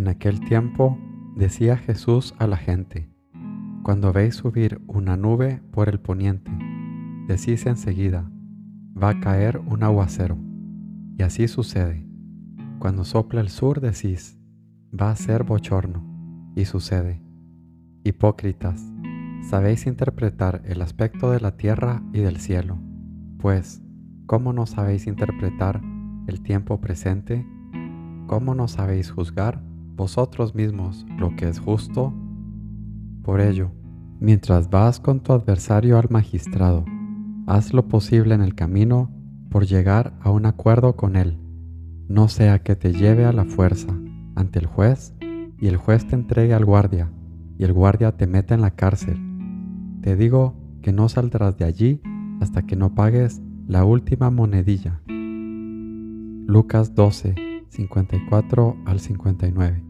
En aquel tiempo decía Jesús a la gente, Cuando veis subir una nube por el poniente, decís enseguida, va a caer un aguacero. Y así sucede. Cuando sopla el sur decís, va a ser bochorno. Y sucede. Hipócritas, sabéis interpretar el aspecto de la tierra y del cielo, pues, ¿cómo no sabéis interpretar el tiempo presente? ¿Cómo no sabéis juzgar vosotros mismos lo que es justo? Por ello, mientras vas con tu adversario al magistrado, haz lo posible en el camino por llegar a un acuerdo con él, no sea que te lleve a la fuerza ante el juez y el juez te entregue al guardia y el guardia te meta en la cárcel. Te digo que no saldrás de allí hasta que no pagues la última monedilla. Lucas 12, 54 al 59.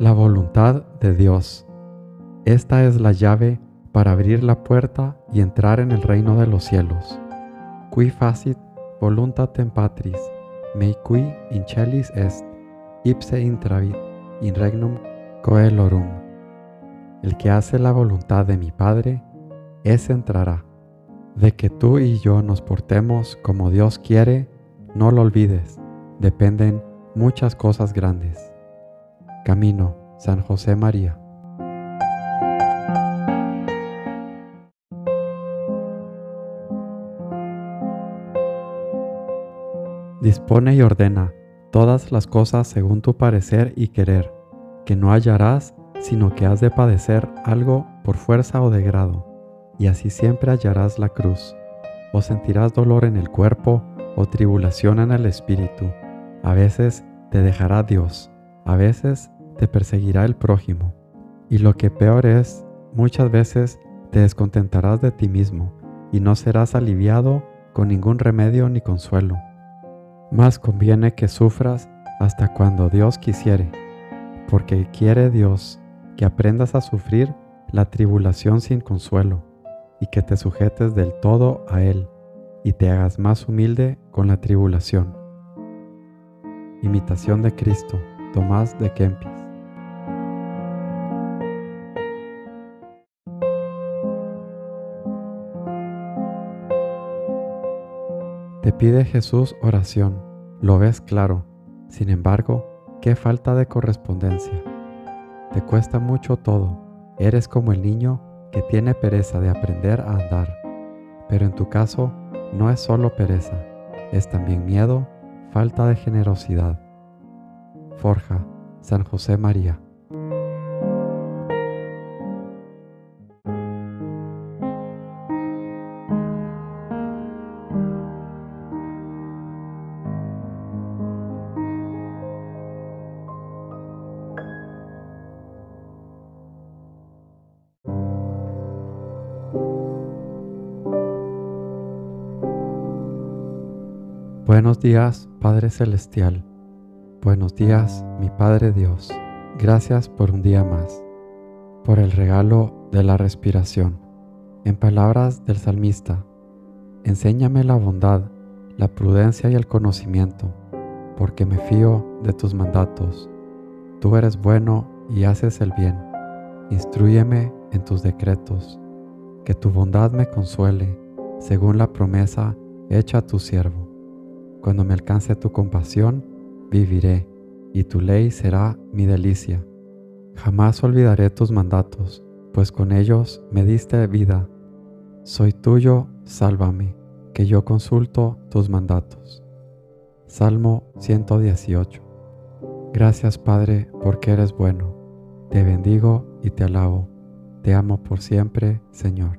La voluntad de Dios. Esta es la llave para abrir la puerta y entrar en el reino de los cielos. Qui facit voluntatem patris, mei qui incelis est, ipse intravit in regnum coelorum. El que hace la voluntad de mi Padre, ese entrará. De que tú y yo nos portemos como Dios quiere, no lo olvides, dependen muchas cosas grandes. Camino, San José María. Dispone y ordena todas las cosas según tu parecer y querer, que no hallarás, sino que has de padecer algo por fuerza o de grado, y así siempre hallarás la cruz, o sentirás dolor en el cuerpo o tribulación en el espíritu. A veces te dejará Dios, a veces te perseguirá el prójimo. Y lo que peor es, muchas veces te descontentarás de ti mismo y no serás aliviado con ningún remedio ni consuelo. Más conviene que sufras hasta cuando Dios quisiere, porque quiere Dios que aprendas a sufrir la tribulación sin consuelo y que te sujetes del todo a Él y te hagas más humilde con la tribulación. Imitación de Cristo, Tomás de Kempis. Pide Jesús oración, lo ves claro, sin embargo, qué falta de correspondencia. Te cuesta mucho todo, eres como el niño que tiene pereza de aprender a andar, pero en tu caso no es solo pereza, es también miedo, falta de generosidad. Forja, San José María. Buenos días, Padre Celestial. Buenos días, mi Padre Dios. Gracias por un día más, por el regalo de la respiración. En palabras del salmista, enséñame la bondad, la prudencia y el conocimiento, porque me fío de tus mandatos. Tú eres bueno y haces el bien. Instruyeme en tus decretos, que tu bondad me consuele, según la promesa hecha a tu siervo. Cuando me alcance tu compasión, viviré y tu ley será mi delicia. Jamás olvidaré tus mandatos, pues con ellos me diste vida. Soy tuyo, sálvame, que yo consulto tus mandatos. Salmo 118. Gracias Padre, porque eres bueno. Te bendigo y te alabo. Te amo por siempre, Señor.